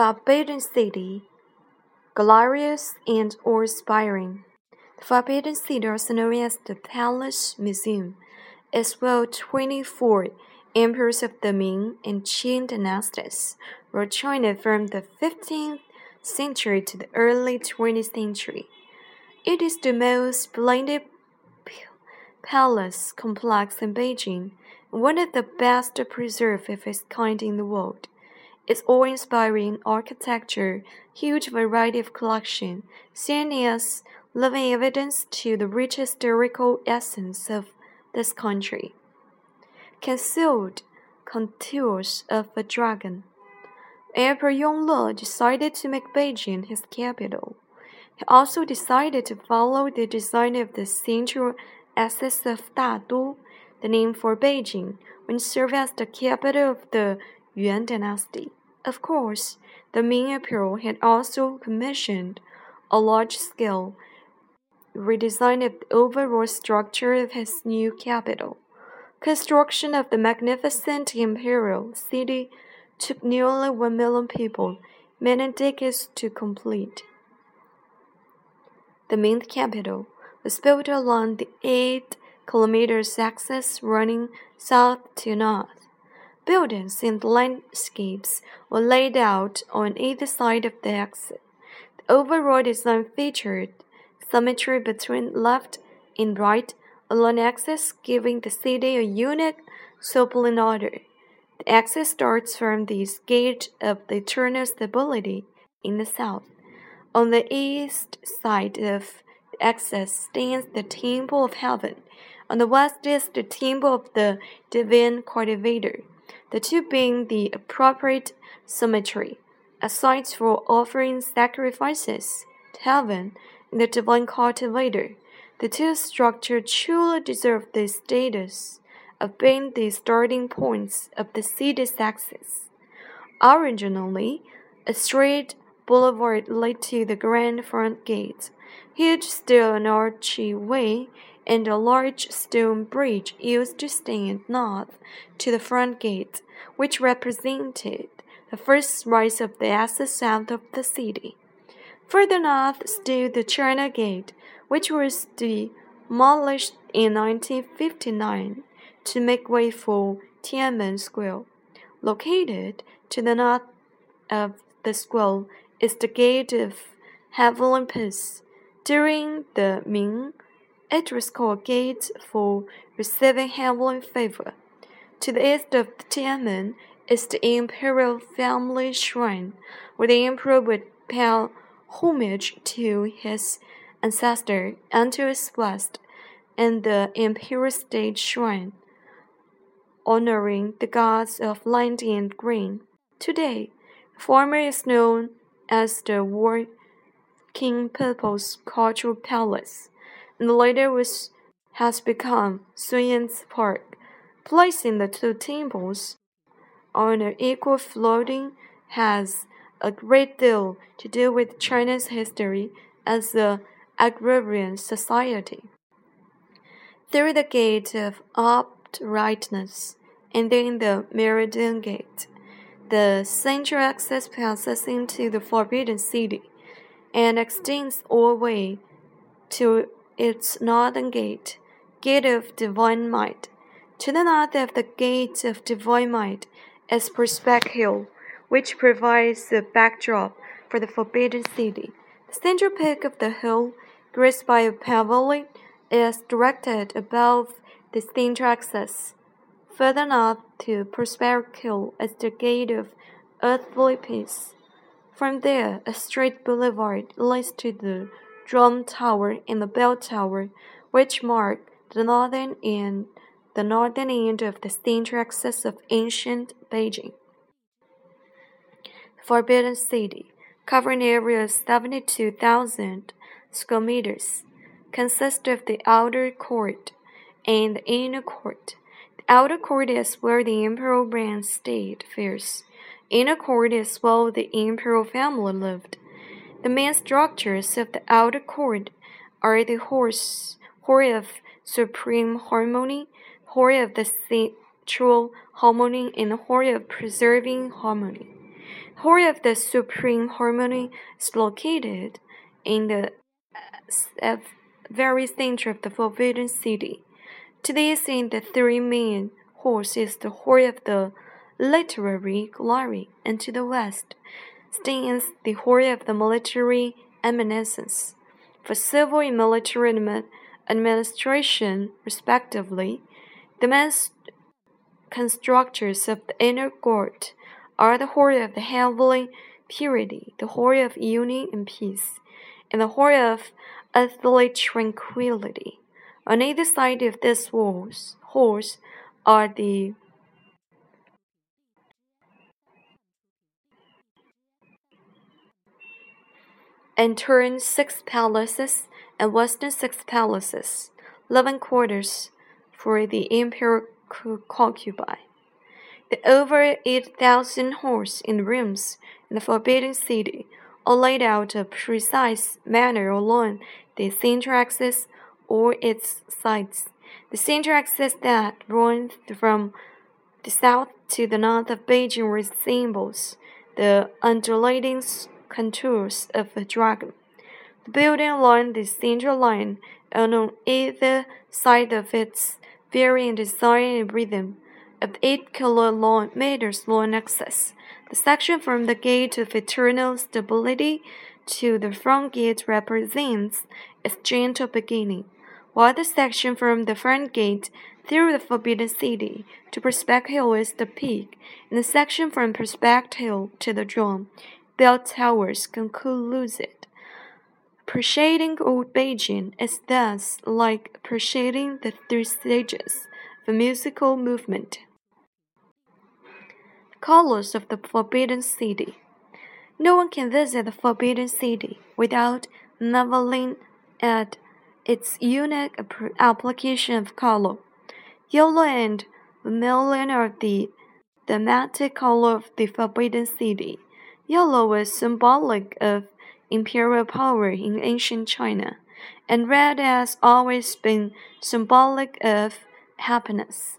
Forbidden City, glorious and awe-inspiring. The Forbidden City, also known as the Palace Museum, is where 24 emperors of the Ming and Qing dynasties ruled China from the 15th century to the early 20th century. It is the most splendid palace complex in Beijing, one of the best preserved of its kind in the world. Its awe-inspiring architecture, huge variety of collection, as living evidence to the rich historical essence of this country. Concealed contours of a dragon. Emperor Yongle decided to make Beijing his capital. He also decided to follow the design of the central axis of Dadu, the name for Beijing, when served as the capital of the Yuan dynasty. Of course, the Ming Emperor had also commissioned a large-scale redesign of the overall structure of his new capital. Construction of the magnificent imperial city took nearly one million people, many decades to complete. The Ming capital was built along the eight kilometers axis running south to north. Buildings and landscapes were laid out on either side of the axis. The overall design featured symmetry between left and right along axis, giving the city a unique supple order. The axis starts from the gauge of the eternal stability in the south. On the east side of the axis stands the Temple of Heaven. On the west is the Temple of the Divine Cultivator, the two being the appropriate symmetry, as sites for offering sacrifices to heaven and the divine cultivator. The two structures truly deserve the status of being the starting points of the city's axis. Originally, a straight boulevard led to the grand front gate. Huge stone archway and a large stone bridge used to stand north to the front gate, which represented the first rise of the access south of the city. Further north stood the China Gate, which was demolished in 1959 to make way for Tiananmen Square. Located to the north of the square is the Gate of Heavenly Peace. During the Ming, it was called Gate for receiving heavenly favor. To the east of Tiananmen is the Imperial Family Shrine, where the Emperor would pay homage to his ancestor and to his west, and the Imperial State Shrine, honoring the gods of land and grain. Today, the former is known as the Working King People's Cultural Palace, and later was, has become Sun Park, placing the two temples on an equal footing has a great deal to do with China's history as an agrarian society. Through the gate of uprightness and then the Meridian Gate, the central access passes into the Forbidden City and extends all the way to its northern gate, Gate of Divine Might. To the north of the Gate of Divine Might is Prospect Hill which provides the backdrop for the Forbidden City. The central peak of the hill, graced by a pavilion, is directed above the central axis. Further north to Prospect Hill is the Gate of Earthly Peace. From there, a straight boulevard leads to the Drum Tower and the Bell Tower, which mark the northern and the northern end of the central axis of ancient Beijing. The Forbidden City, covering an area of 72,000 square meters, consists of the outer court and the inner court. The outer court is where the imperial branch stayed first. Inner court is where the imperial family lived. The main structures of the outer court are the horse, hall of supreme harmony, hall of the central harmony, and hall of preserving harmony. The Hall of the Supreme Harmony is located in the uh, very center of the Forbidden City. To the east, in the three main halls, is the Hall of the Literary Glory, and to the west stands the Hall of the Military Eminences. For civil and military administration, respectively, the main constructors of the inner court are the Hall of the Heavenly Purity, the Hall of Union and Peace, and the Hall of Earthly Tranquility. On either side of these walls, halls are the and turned six palaces and western six palaces, living quarters for the imperial concubine. The over 8,000 halls and rooms in the Forbidden City are laid out a precise manner along the center axis or its sides. The center axis that runs from the south to the north of Beijing resembles the undulating contours of a dragon. The building along the central line and on either side of its varying design and rhythm of 8 kilometers long axis. The section from the gate of eternal stability to the front gate represents its gentle beginning, while the section from the front gate through the Forbidden City to Prospect Hill is the peak, and the section from Prospect Hill to the drum bell towers concludes it. Appreciating old Beijing is thus like appreciating the three stages of a musical movement. Colors of the Forbidden City. No one can visit the Forbidden City without marveling at its unique application of color. Yellow and vermilion are the thematic color of the Forbidden City. Yellow was symbolic of imperial power in ancient China, and red has always been symbolic of happiness.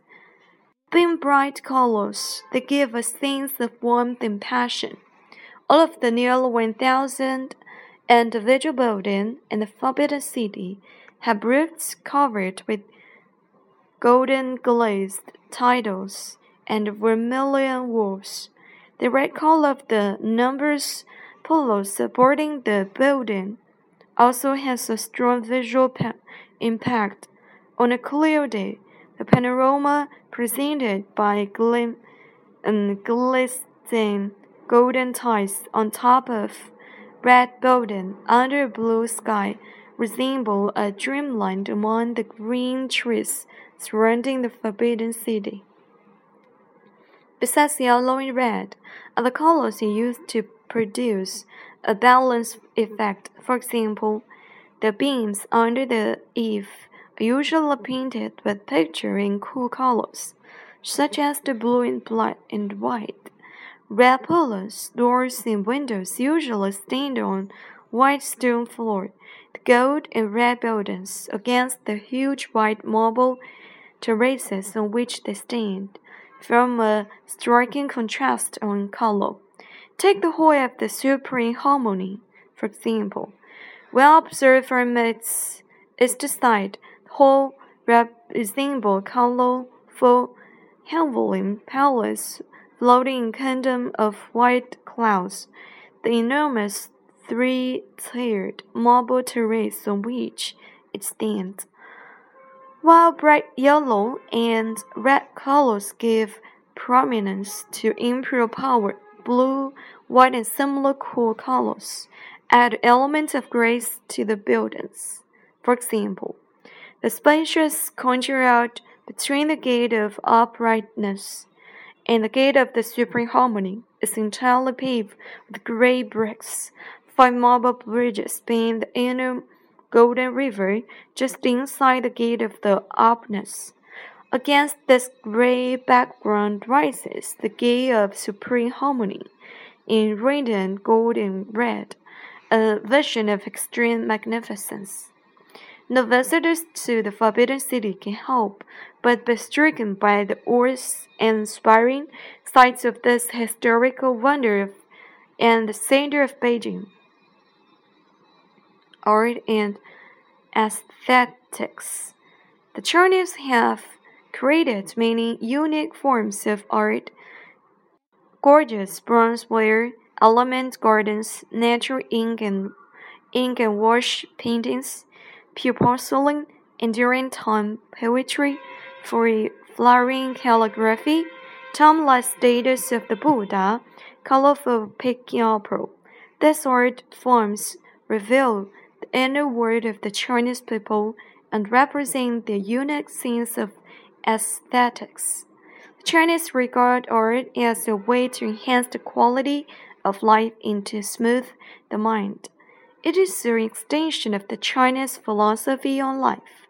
Being bright colors, they give a sense of warmth and passion. All of the nearly 1,000 individual buildings in the Forbidden City have roofs covered with golden glazed tiles and vermilion walls. The red color of the numbers polo supporting the building also has a strong visual impact. On a clear day, the panorama presented by glim and glistening golden tiles on top of red building under a blue sky resemble a dreamland among the green trees surrounding the forbidden city. Besides yellow and red, other colors are used to produce a balanced effect. For example, the beams under the eave are usually painted with picturing cool colors, such as the blue and black and white. Red pillars, doors, and windows usually stand on white stone floor. The gold and red buildings against the huge white marble terraces on which they stand from a striking contrast on color. Take the whole of the supreme harmony, for example. Well observed from its east side, the whole resemble colorful heavenly palace floating in kingdom of white clouds. The enormous three-tiered marble terrace on which it stands while bright yellow and red colors give prominence to imperial power, blue, white, and similar cool colors add elements of grace to the buildings. For example, the spacious courtyard between the gate of uprightness and the gate of the supreme harmony is entirely paved with gray bricks. Five marble bridges span the inner Golden River just inside the gate of the Opness. Against this gray background rises the gate of supreme harmony in radiant gold and red, a vision of extreme magnificence. No visitors to the Forbidden City can help but be stricken by the awe-inspiring sights of this historical wonder of and the center of Beijing. Art and aesthetics. The Chinese have created many unique forms of art gorgeous bronzeware, element gardens, natural ink and ink and wash paintings, pure porcelain, enduring time poetry, free flowering calligraphy, timeless statues of the Buddha, colorful piano. These art forms reveal inner world of the Chinese people and represent their unique sense of aesthetics. The Chinese regard art as a way to enhance the quality of life and to smooth the mind. It is an extension of the Chinese philosophy on life.